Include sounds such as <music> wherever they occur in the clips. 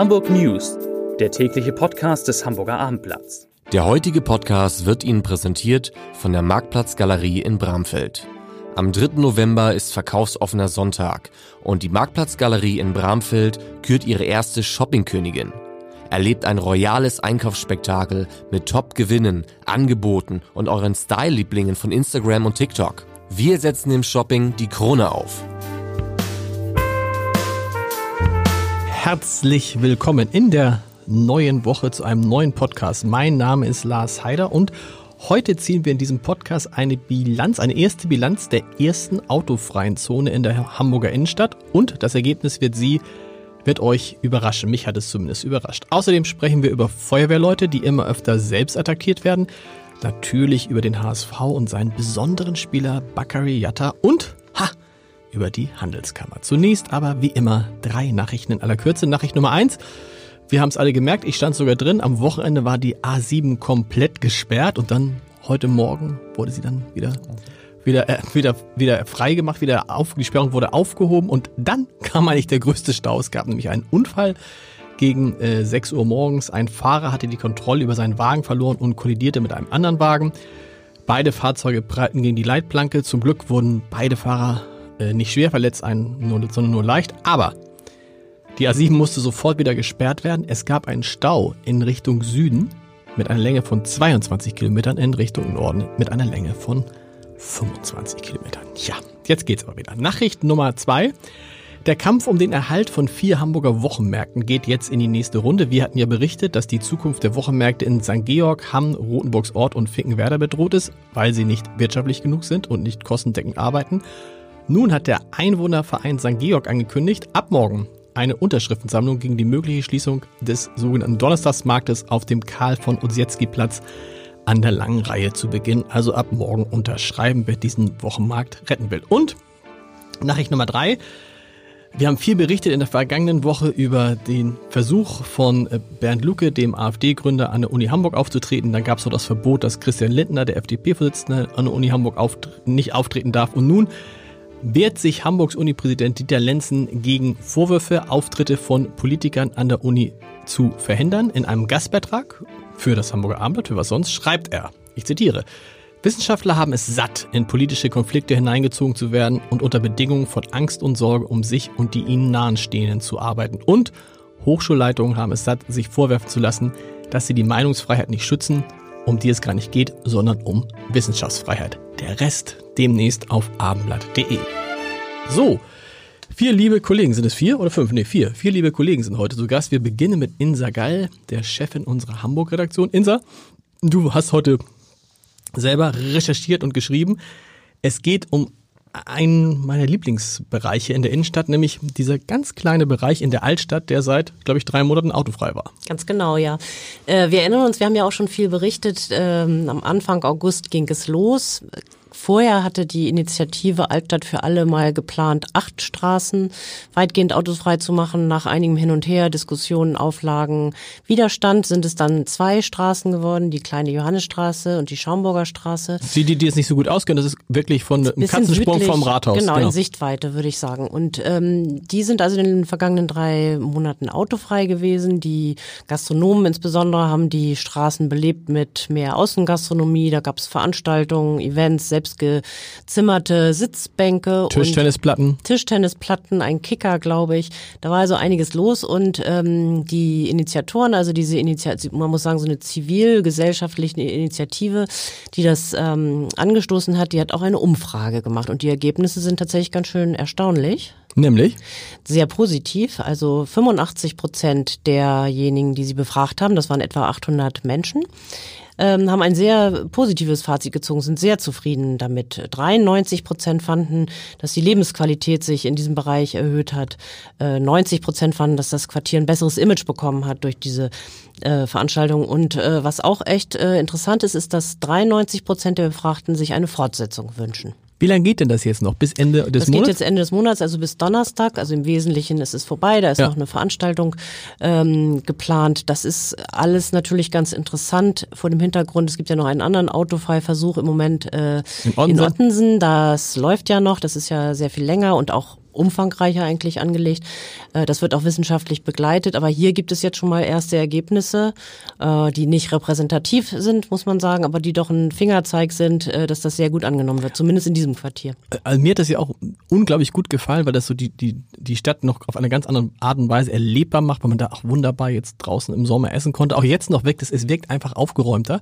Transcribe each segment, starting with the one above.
Hamburg News, der tägliche Podcast des Hamburger Abendblatts. Der heutige Podcast wird Ihnen präsentiert von der Marktplatzgalerie in Bramfeld. Am 3. November ist verkaufsoffener Sonntag und die Marktplatzgalerie in Bramfeld kürt ihre erste Shoppingkönigin. Erlebt ein royales Einkaufsspektakel mit Top-Gewinnen, Angeboten und euren Style-Lieblingen von Instagram und TikTok. Wir setzen im Shopping die Krone auf. Herzlich willkommen in der neuen Woche zu einem neuen Podcast. Mein Name ist Lars Heider und heute ziehen wir in diesem Podcast eine Bilanz, eine erste Bilanz der ersten autofreien Zone in der Hamburger Innenstadt und das Ergebnis wird Sie wird euch überraschen. Mich hat es zumindest überrascht. Außerdem sprechen wir über Feuerwehrleute, die immer öfter selbst attackiert werden. Natürlich über den HSV und seinen besonderen Spieler Bakary Yatta und über die Handelskammer. Zunächst aber wie immer drei Nachrichten in aller Kürze. Nachricht Nummer eins. Wir haben es alle gemerkt, ich stand sogar drin. Am Wochenende war die A7 komplett gesperrt und dann heute Morgen wurde sie dann wieder wieder äh, wieder wieder frei gemacht, wieder auf die Sperrung wurde aufgehoben und dann <laughs> kam eigentlich der größte Stau. Es gab nämlich einen Unfall gegen äh, 6 Uhr morgens. Ein Fahrer hatte die Kontrolle über seinen Wagen verloren und kollidierte mit einem anderen Wagen. Beide Fahrzeuge prallten gegen die Leitplanke. Zum Glück wurden beide Fahrer äh, nicht schwer verletzt, ein, nur, sondern nur leicht. Aber die A7 musste sofort wieder gesperrt werden. Es gab einen Stau in Richtung Süden mit einer Länge von 22 Kilometern, in Richtung Norden mit einer Länge von 25 Kilometern. Ja, jetzt geht's aber wieder. Nachricht Nummer zwei. Der Kampf um den Erhalt von vier Hamburger Wochenmärkten geht jetzt in die nächste Runde. Wir hatten ja berichtet, dass die Zukunft der Wochenmärkte in St. Georg, Hamm, Rotenburgsort und Finkenwerder bedroht ist, weil sie nicht wirtschaftlich genug sind und nicht kostendeckend arbeiten. Nun hat der Einwohnerverein St. Georg angekündigt, ab morgen eine Unterschriftensammlung gegen die mögliche Schließung des sogenannten Donnerstagsmarktes auf dem Karl von Ossietzky Platz an der langen Reihe zu beginnen. Also ab morgen unterschreiben, wer diesen Wochenmarkt retten will. Und Nachricht Nummer drei. Wir haben viel berichtet in der vergangenen Woche über den Versuch von äh, Bernd Lucke, dem AfD-Gründer, an der Uni Hamburg aufzutreten. Dann gab es so das Verbot, dass Christian Lindner, der FDP-Vorsitzende, an der Uni Hamburg auft nicht auftreten darf. Und nun wehrt sich Hamburgs Uni-Präsident Dieter Lenzen gegen Vorwürfe, Auftritte von Politikern an der Uni zu verhindern. In einem Gastbeitrag für das Hamburger Abendblatt, für was sonst, schreibt er, ich zitiere, Wissenschaftler haben es satt, in politische Konflikte hineingezogen zu werden und unter Bedingungen von Angst und Sorge um sich und die ihnen nahenstehenden zu arbeiten. Und Hochschulleitungen haben es satt, sich vorwerfen zu lassen, dass sie die Meinungsfreiheit nicht schützen, um die es gar nicht geht, sondern um Wissenschaftsfreiheit. Der Rest demnächst auf abendblatt.de. So, vier liebe Kollegen, sind es vier oder fünf? Ne, vier. Vier liebe Kollegen sind heute zu Gast. Wir beginnen mit Insa Gall, der Chefin unserer Hamburg-Redaktion. Insa, du hast heute selber recherchiert und geschrieben. Es geht um einen meiner Lieblingsbereiche in der Innenstadt, nämlich dieser ganz kleine Bereich in der Altstadt, der seit, glaube ich, drei Monaten autofrei war. Ganz genau, ja. Äh, wir erinnern uns, wir haben ja auch schon viel berichtet. Ähm, am Anfang August ging es los. Vorher hatte die Initiative Altstadt für alle mal geplant, acht Straßen weitgehend autofrei zu machen. Nach einigem Hin und Her, Diskussionen, Auflagen, Widerstand sind es dann zwei Straßen geworden, die kleine Johannesstraße und die Schaumburger Straße. Die, die, die es nicht so gut auskennen, das ist wirklich von einem Katzensprung südlich, vom Rathaus. Genau, genau, in Sichtweite, würde ich sagen. Und ähm, die sind also in den vergangenen drei Monaten autofrei gewesen. Die Gastronomen insbesondere haben die Straßen belebt mit mehr Außengastronomie. Da gab es Veranstaltungen, Events, selbst selbstgezimmerte Sitzbänke. Tischtennisplatten. Tischtennisplatten, ein Kicker, glaube ich. Da war also einiges los und ähm, die Initiatoren, also diese Initiative, man muss sagen, so eine zivilgesellschaftliche Initiative, die das ähm, angestoßen hat, die hat auch eine Umfrage gemacht und die Ergebnisse sind tatsächlich ganz schön erstaunlich. Nämlich? Sehr positiv. Also 85 Prozent derjenigen, die sie befragt haben, das waren etwa 800 Menschen, ähm, haben ein sehr positives Fazit gezogen, sind sehr zufrieden damit. 93 Prozent fanden, dass die Lebensqualität sich in diesem Bereich erhöht hat. Äh, 90 Prozent fanden, dass das Quartier ein besseres Image bekommen hat durch diese äh, Veranstaltung. Und äh, was auch echt äh, interessant ist, ist, dass 93 Prozent der Befragten sich eine Fortsetzung wünschen. Wie lange geht denn das jetzt noch? Bis Ende des das Monats? Das geht jetzt Ende des Monats, also bis Donnerstag. Also im Wesentlichen ist es vorbei. Da ist ja. noch eine Veranstaltung ähm, geplant. Das ist alles natürlich ganz interessant vor dem Hintergrund. Es gibt ja noch einen anderen Autofreiversuch im Moment äh, in, in Ottensen. Das läuft ja noch. Das ist ja sehr viel länger und auch umfangreicher eigentlich angelegt. Äh, das wird auch wissenschaftlich begleitet, aber hier gibt es jetzt schon mal erste Ergebnisse, äh, die nicht repräsentativ sind, muss man sagen, aber die doch ein Fingerzeig sind, äh, dass das sehr gut angenommen wird, zumindest in diesem Quartier. Also mir hat das ja auch unglaublich gut gefallen, weil das so die, die, die Stadt noch auf eine ganz andere Art und Weise erlebbar macht, weil man da auch wunderbar jetzt draußen im Sommer essen konnte. Auch jetzt noch wirkt es, es wirkt einfach aufgeräumter.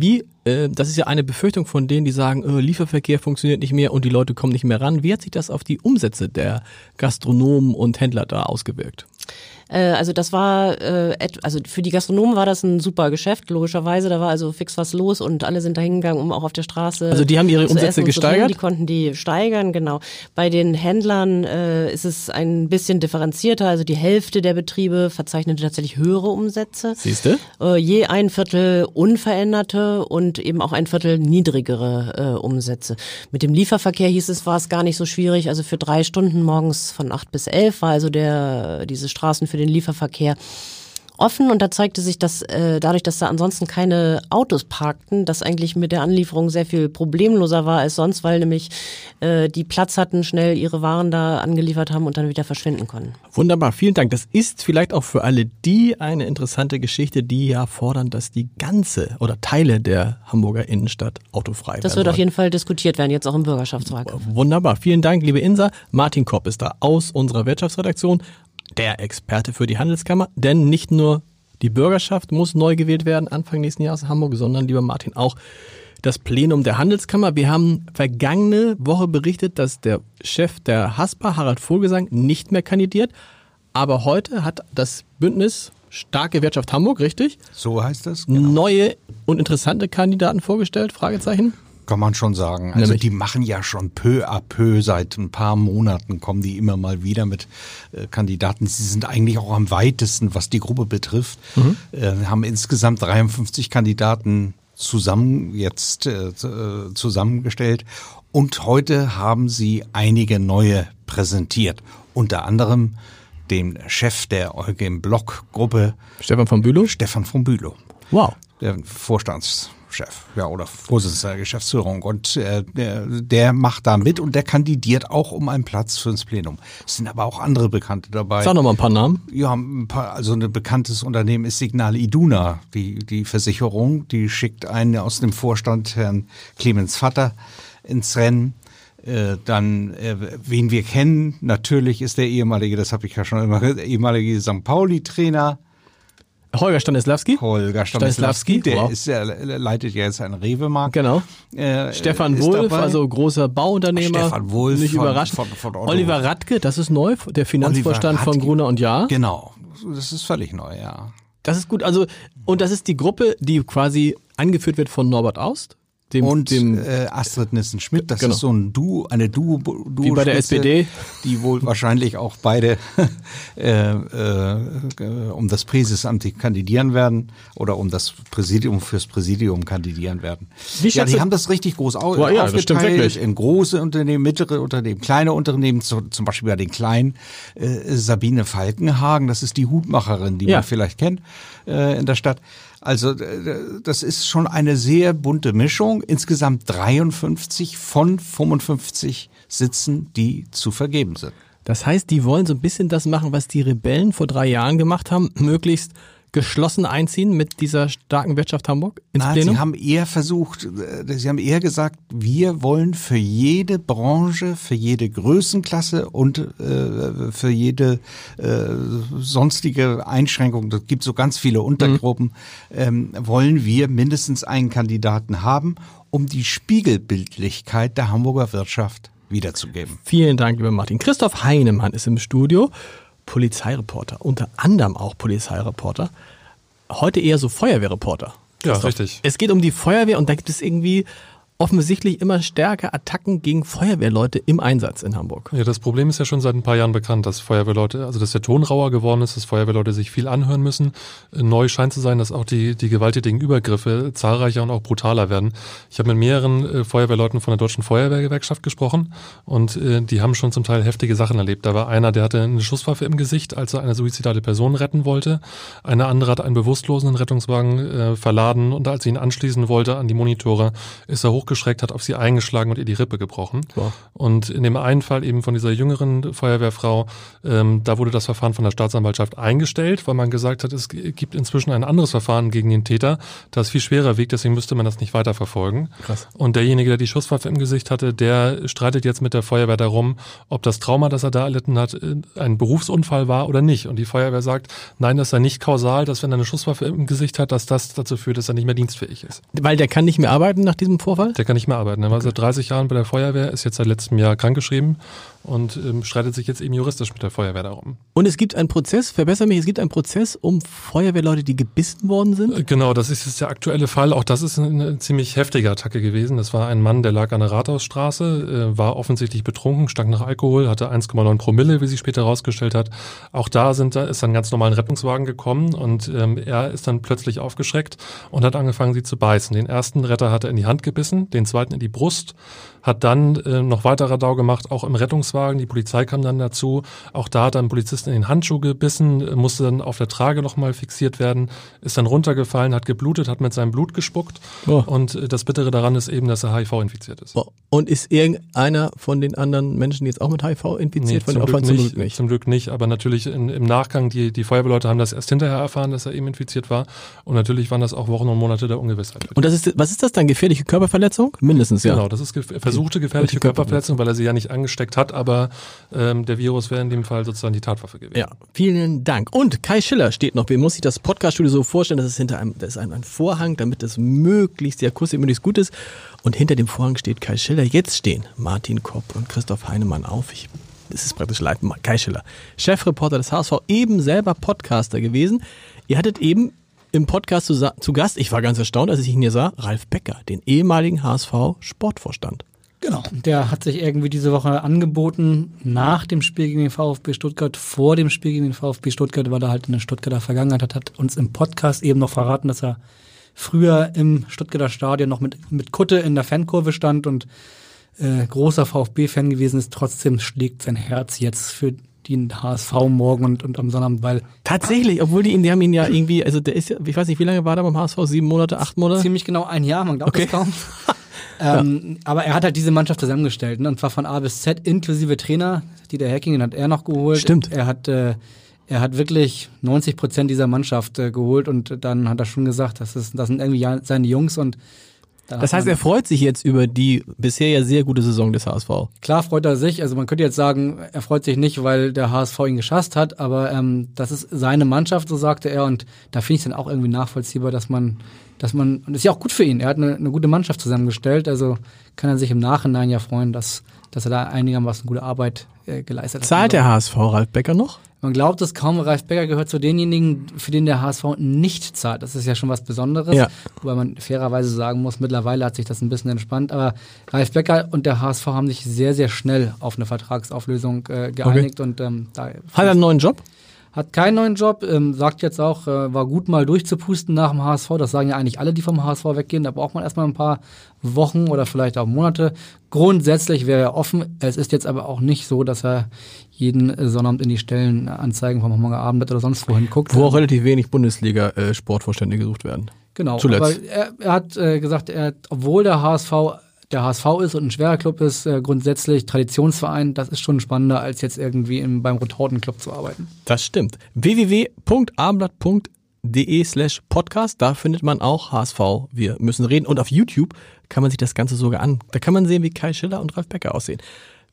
Wie, äh, das ist ja eine Befürchtung von denen, die sagen, äh, Lieferverkehr funktioniert nicht mehr und die Leute kommen nicht mehr ran. Wie hat sich das auf die Umsätze der Gastronomen und Händler da ausgewirkt? Äh, also das war, äh, also für die Gastronomen war das ein super Geschäft, logischerweise. Da war also fix was los und alle sind da hingegangen, um auch auf der Straße. Also die haben ihre Umsätze gesteigert? Die konnten die steigern, genau. Bei den Händlern äh, ist es ein bisschen differenzierter. Also die Hälfte der Betriebe verzeichnete tatsächlich höhere Umsätze. Siehst du? Äh, je ein Viertel unveränderte und eben auch ein Viertel niedrigere äh, Umsätze. Mit dem Lieferverkehr hieß es, war es gar nicht so schwierig. Also für drei Stunden morgens von acht bis elf war also der diese Straßen für den Lieferverkehr offen und da zeigte sich, dass äh, dadurch, dass da ansonsten keine Autos parkten, das eigentlich mit der Anlieferung sehr viel problemloser war als sonst, weil nämlich äh, die Platz hatten, schnell ihre Waren da angeliefert haben und dann wieder verschwinden konnten. Wunderbar, vielen Dank. Das ist vielleicht auch für alle die eine interessante Geschichte, die ja fordern, dass die ganze oder Teile der Hamburger Innenstadt autofrei werden. Das wird auf jeden Fall diskutiert werden, jetzt auch im Bürgerschaftswahlkampf. Wunderbar, vielen Dank, liebe Insa. Martin Kopp ist da aus unserer Wirtschaftsredaktion der Experte für die Handelskammer, denn nicht nur die Bürgerschaft muss neu gewählt werden Anfang nächsten Jahres in Hamburg, sondern lieber Martin auch das Plenum der Handelskammer. Wir haben vergangene Woche berichtet, dass der Chef der HASPA, Harald Vogelsang, nicht mehr kandidiert. Aber heute hat das Bündnis Starke Wirtschaft Hamburg, richtig? So heißt das. Genau. Neue und interessante Kandidaten vorgestellt? Fragezeichen? Kann man schon sagen. Also Nämlich? die machen ja schon peu à peu, seit ein paar Monaten kommen die immer mal wieder mit äh, Kandidaten. Sie sind eigentlich auch am weitesten, was die Gruppe betrifft. Mhm. Äh, haben insgesamt 53 Kandidaten zusammen jetzt äh, äh, zusammengestellt. Und heute haben sie einige neue präsentiert. Unter anderem den Chef der Eugen Block Gruppe. Stefan von Bülow? Stefan von Bülow. Wow. Der Vorstands Chef, ja, oder Vorsitzender der Geschäftsführung. Und äh, der, der macht da mit und der kandidiert auch um einen Platz fürs Plenum. Es sind aber auch andere Bekannte dabei. Sag noch mal ein paar Namen. Ja, ein paar, also ein bekanntes Unternehmen ist Signal Iduna, die, die Versicherung, die schickt einen aus dem Vorstand, Herrn Clemens Vatter, ins Rennen. Äh, dann, äh, wen wir kennen, natürlich ist der ehemalige, das habe ich ja schon immer gesagt, ehemalige St. Pauli-Trainer, Holger Stanislawski. Holger Stanislawski, der wow. ist, der leitet ja jetzt einen Rewe-Markt. Genau. Äh, Stefan Wulff, dabei. also großer Bauunternehmer. Stefan Wulff. Nicht von, überrascht. Von, von Oliver Radke, das ist neu, der Finanzvorstand von Gruner und Jahr. Genau. Das ist völlig neu, ja. Das ist gut. Also, und das ist die Gruppe, die quasi angeführt wird von Norbert Aust. Dem, und dem, äh, Astrid Nissen-Schmidt, das genau. ist so ein Duo, eine Duo, Duo Wie bei der SPD. Die wohl <laughs> wahrscheinlich auch beide <laughs> äh, äh, um das Präsidiumamt kandidieren werden oder um das Präsidium fürs Präsidium kandidieren werden. Wie ja, die haben das richtig groß au oh, ja, aufgeteilt in große Unternehmen, mittlere Unternehmen, kleine Unternehmen, so, zum Beispiel bei den kleinen äh, Sabine Falkenhagen, das ist die Hutmacherin, die ja. man vielleicht kennt äh, in der Stadt. Also das ist schon eine sehr bunte Mischung. Insgesamt 53 von 55 Sitzen, die zu vergeben sind. Das heißt, die wollen so ein bisschen das machen, was die Rebellen vor drei Jahren gemacht haben, möglichst geschlossen einziehen mit dieser starken Wirtschaft Hamburg ins Nein, Plenum? Sie haben eher versucht, äh, Sie haben eher gesagt, wir wollen für jede Branche, für jede Größenklasse und äh, für jede äh, sonstige Einschränkung, das gibt so ganz viele Untergruppen, mhm. ähm, wollen wir mindestens einen Kandidaten haben, um die Spiegelbildlichkeit der Hamburger Wirtschaft wiederzugeben. Vielen Dank, lieber Martin. Christoph Heinemann ist im Studio. Polizeireporter, unter anderem auch Polizeireporter, heute eher so Feuerwehrreporter. Ja, richtig. Es geht um die Feuerwehr und da gibt es irgendwie offensichtlich immer stärker Attacken gegen Feuerwehrleute im Einsatz in Hamburg. Ja, das Problem ist ja schon seit ein paar Jahren bekannt, dass Feuerwehrleute, also dass der Ton rauer geworden ist, dass Feuerwehrleute sich viel anhören müssen. Neu scheint zu sein, dass auch die, die gewalttätigen Übergriffe zahlreicher und auch brutaler werden. Ich habe mit mehreren äh, Feuerwehrleuten von der Deutschen Feuerwehrgewerkschaft gesprochen und äh, die haben schon zum Teil heftige Sachen erlebt. Da war einer, der hatte eine Schusswaffe im Gesicht, als er eine suizidale Person retten wollte. Eine andere hat einen bewusstlosen Rettungswagen äh, verladen und als sie ihn anschließen wollte an die Monitore, ist er hochgekommen aufgeschreckt, hat auf sie eingeschlagen und ihr die Rippe gebrochen. Wow. Und in dem einen Fall eben von dieser jüngeren Feuerwehrfrau, ähm, da wurde das Verfahren von der Staatsanwaltschaft eingestellt, weil man gesagt hat, es gibt inzwischen ein anderes Verfahren gegen den Täter, das viel schwerer wiegt, deswegen müsste man das nicht weiterverfolgen. Krass. Und derjenige, der die Schusswaffe im Gesicht hatte, der streitet jetzt mit der Feuerwehr darum, ob das Trauma, das er da erlitten hat, äh, ein Berufsunfall war oder nicht. Und die Feuerwehr sagt, nein, das sei nicht kausal, dass wenn er eine Schusswaffe im Gesicht hat, dass das dazu führt, dass er nicht mehr dienstfähig ist. Weil der kann nicht mehr arbeiten nach diesem Vorfall? Der kann nicht mehr arbeiten. Er war seit 30 Jahren bei der Feuerwehr, ist jetzt seit letztem Jahr krankgeschrieben und ähm, streitet sich jetzt eben juristisch mit der Feuerwehr darum. Und es gibt einen Prozess, verbessere mich, es gibt einen Prozess um Feuerwehrleute, die gebissen worden sind? Äh, genau, das ist jetzt der aktuelle Fall. Auch das ist eine ziemlich heftige Attacke gewesen. Das war ein Mann, der lag an der Rathausstraße, äh, war offensichtlich betrunken, stank nach Alkohol, hatte 1,9 Promille, wie sich später herausgestellt hat. Auch da sind, ist ein ganz normalen Rettungswagen gekommen und ähm, er ist dann plötzlich aufgeschreckt und hat angefangen, sie zu beißen. Den ersten Retter hat er in die Hand gebissen, den zweiten in die Brust hat dann äh, noch weiter Radau gemacht, auch im Rettungswagen. Die Polizei kam dann dazu. Auch da hat ein Polizist in den Handschuh gebissen, musste dann auf der Trage nochmal fixiert werden, ist dann runtergefallen, hat geblutet, hat mit seinem Blut gespuckt. Oh. Und äh, das Bittere daran ist eben, dass er HIV infiziert ist. Oh. Und ist irgendeiner von den anderen Menschen jetzt auch mit HIV infiziert? Nee, zum, Glück zum, Glück nicht, zum Glück nicht. Aber natürlich in, im Nachgang, die, die Feuerwehrleute haben das erst hinterher erfahren, dass er eben infiziert war. Und natürlich waren das auch Wochen und Monate der Ungewissheit. Und das ist, was ist das dann? Gefährliche Körperverletzung? Mindestens, ja. Genau, das ist versuchte gefährliche Körperverletzung, weil er sie ja nicht angesteckt hat, aber ähm, der Virus wäre in dem Fall sozusagen die Tatwaffe gewesen. Ja, vielen Dank. Und Kai Schiller steht noch. Wie muss sich das Podcaststudio so vorstellen? Das ist hinter einem, das ist ein, ein Vorhang, damit das möglichst, die Akustik möglichst gut ist. Und hinter dem Vorhang steht Kai Schiller. Jetzt stehen Martin Kopp und Christoph Heinemann auf. Ich das ist praktisch live. Kai Schiller, Chefreporter des HSV, eben selber Podcaster gewesen. Ihr hattet eben im Podcast zu, zu, Gast, ich war ganz erstaunt, als ich ihn hier sah, Ralf Becker, den ehemaligen HSV-Sportvorstand. Genau, der hat sich irgendwie diese Woche angeboten nach dem Spiel gegen den VfB Stuttgart, vor dem Spiel gegen den VfB Stuttgart, weil er halt in der Stuttgarter Vergangenheit hat, hat uns im Podcast eben noch verraten, dass er früher im Stuttgarter Stadion noch mit, mit Kutte in der Fankurve stand und äh, großer VfB-Fan gewesen ist. Trotzdem schlägt sein Herz jetzt für den HSV morgen und, und am Sonnabend, weil. Tatsächlich, obwohl die ihn, die haben ihn ja irgendwie, also der ist ja, ich weiß nicht, wie lange war der beim HSV? Sieben Monate, acht Monate? Ziemlich genau ein Jahr, man glaubt okay. es kaum. <laughs> Ähm, ja. Aber er hat halt diese Mannschaft zusammengestellt, ne? und zwar von A bis Z inklusive Trainer. Dieter Hacking, den hat er noch geholt. Stimmt. Er hat, äh, er hat wirklich 90 Prozent dieser Mannschaft äh, geholt und dann hat er schon gesagt, das, ist, das sind irgendwie seine Jungs und das heißt, er freut sich jetzt über die bisher ja sehr gute Saison des HSV. Klar freut er sich. Also man könnte jetzt sagen, er freut sich nicht, weil der HSV ihn geschasst hat, aber ähm, das ist seine Mannschaft, so sagte er. Und da finde ich es dann auch irgendwie nachvollziehbar, dass man dass man, und das ist ja auch gut für ihn, er hat eine, eine gute Mannschaft zusammengestellt, also kann er sich im Nachhinein ja freuen, dass, dass er da einigermaßen gute Arbeit äh, geleistet hat. Zahlt der HSV Ralf Becker noch? Man glaubt es kaum, Ralf Becker gehört zu denjenigen, für den der HSV nicht zahlt. Das ist ja schon was Besonderes, ja. wobei man fairerweise sagen muss, mittlerweile hat sich das ein bisschen entspannt, aber Ralf Becker und der HSV haben sich sehr, sehr schnell auf eine Vertragsauflösung äh, geeinigt okay. und ähm, da Hat er einen neuen Job? Hat keinen neuen Job, ähm, sagt jetzt auch, äh, war gut mal durchzupusten nach dem HSV. Das sagen ja eigentlich alle, die vom HSV weggehen. Da braucht man erstmal ein paar Wochen oder vielleicht auch Monate. Grundsätzlich wäre er offen. Es ist jetzt aber auch nicht so, dass er jeden Sonnabend in die Stellenanzeigen vom Hamburger Abend oder sonst wohin guckt. Wo auch relativ wenig Bundesliga-Sportvorstände äh, gesucht werden. Genau. Zuletzt. Aber er, er hat äh, gesagt, er, obwohl der HSV der HSV ist und ein schwerer Club ist, äh, grundsätzlich Traditionsverein, das ist schon spannender, als jetzt irgendwie im, beim Rotortenclub zu arbeiten. Das stimmt. www.abendblatt.de slash podcast, da findet man auch HSV. Wir müssen reden. Und auf YouTube kann man sich das Ganze sogar an. Da kann man sehen, wie Kai Schiller und Ralf Becker aussehen.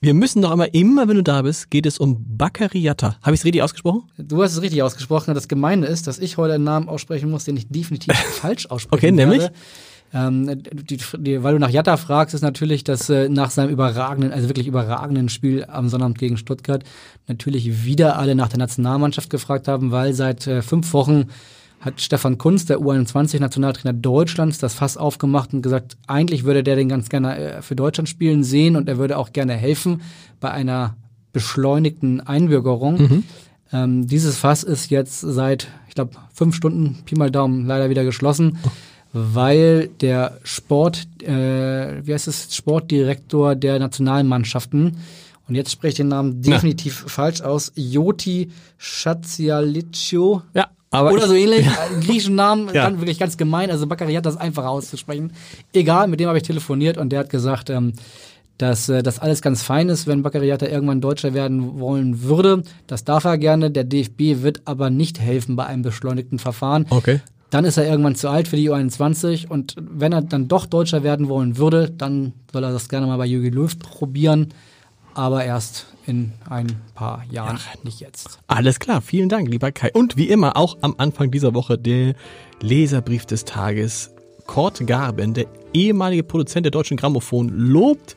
Wir müssen doch einmal, immer wenn du da bist, geht es um Baccariata. Habe ich es richtig ausgesprochen? Du hast es richtig ausgesprochen. Das Gemeine ist, dass ich heute einen Namen aussprechen muss, den ich definitiv <laughs> falsch ausspreche. Okay, nämlich? Ähm, die, die, weil du nach Jatta fragst, ist natürlich, dass äh, nach seinem überragenden, also wirklich überragenden Spiel am Sonnabend gegen Stuttgart natürlich wieder alle nach der Nationalmannschaft gefragt haben, weil seit äh, fünf Wochen hat Stefan Kunz, der U21-Nationaltrainer Deutschlands, das Fass aufgemacht und gesagt, eigentlich würde der den ganz gerne äh, für Deutschland spielen sehen und er würde auch gerne helfen bei einer beschleunigten Einbürgerung. Mhm. Ähm, dieses Fass ist jetzt seit, ich glaube, fünf Stunden, Pi mal Daumen, leider wieder geschlossen. Weil der Sport, äh, wie heißt es, Sportdirektor der Nationalmannschaften, und jetzt spreche ich den Namen definitiv Na. falsch aus, Joti Schatzialiccio. Ja, Aber Oder so ähnlich. Ja. Griechischen Namen, ja. dann wirklich ganz gemein. Also Bakariat, das einfach auszusprechen. Egal, mit dem habe ich telefoniert und der hat gesagt, ähm, dass äh, das alles ganz fein ist, wenn Bakariata irgendwann Deutscher werden wollen würde. Das darf er gerne. Der DFB wird aber nicht helfen bei einem beschleunigten Verfahren. Okay. Dann ist er irgendwann zu alt für die U21 und wenn er dann doch Deutscher werden wollen würde, dann soll er das gerne mal bei Jürgen Löw probieren, aber erst in ein paar Jahren, ja. nicht jetzt. Alles klar, vielen Dank, lieber Kai. Und wie immer auch am Anfang dieser Woche der Leserbrief des Tages. Kurt Garben, der ehemalige Produzent der Deutschen Grammophon, lobt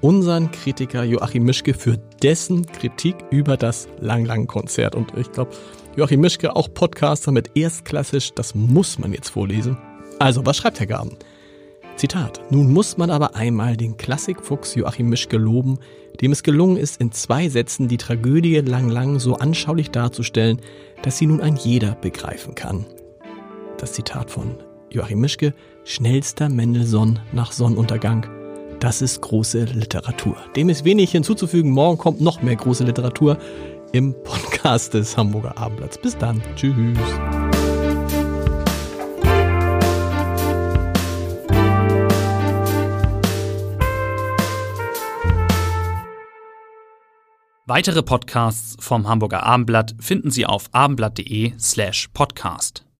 unseren Kritiker Joachim Mischke für dessen Kritik über das Lang-Lang-Konzert. Und ich glaube, Joachim Mischke, auch Podcaster mit erstklassisch, das muss man jetzt vorlesen. Also, was schreibt Herr Gaben? Zitat. Nun muss man aber einmal den Klassikfuchs Joachim Mischke loben, dem es gelungen ist, in zwei Sätzen die Tragödie Lang Lang so anschaulich darzustellen, dass sie nun ein jeder begreifen kann. Das Zitat von Joachim Mischke, schnellster Mendelssohn nach Sonnenuntergang. Das ist große Literatur. Dem ist wenig hinzuzufügen. Morgen kommt noch mehr große Literatur im Podcast des Hamburger Abendblatts. Bis dann. Tschüss. Weitere Podcasts vom Hamburger Abendblatt finden Sie auf abendblatt.de slash podcast.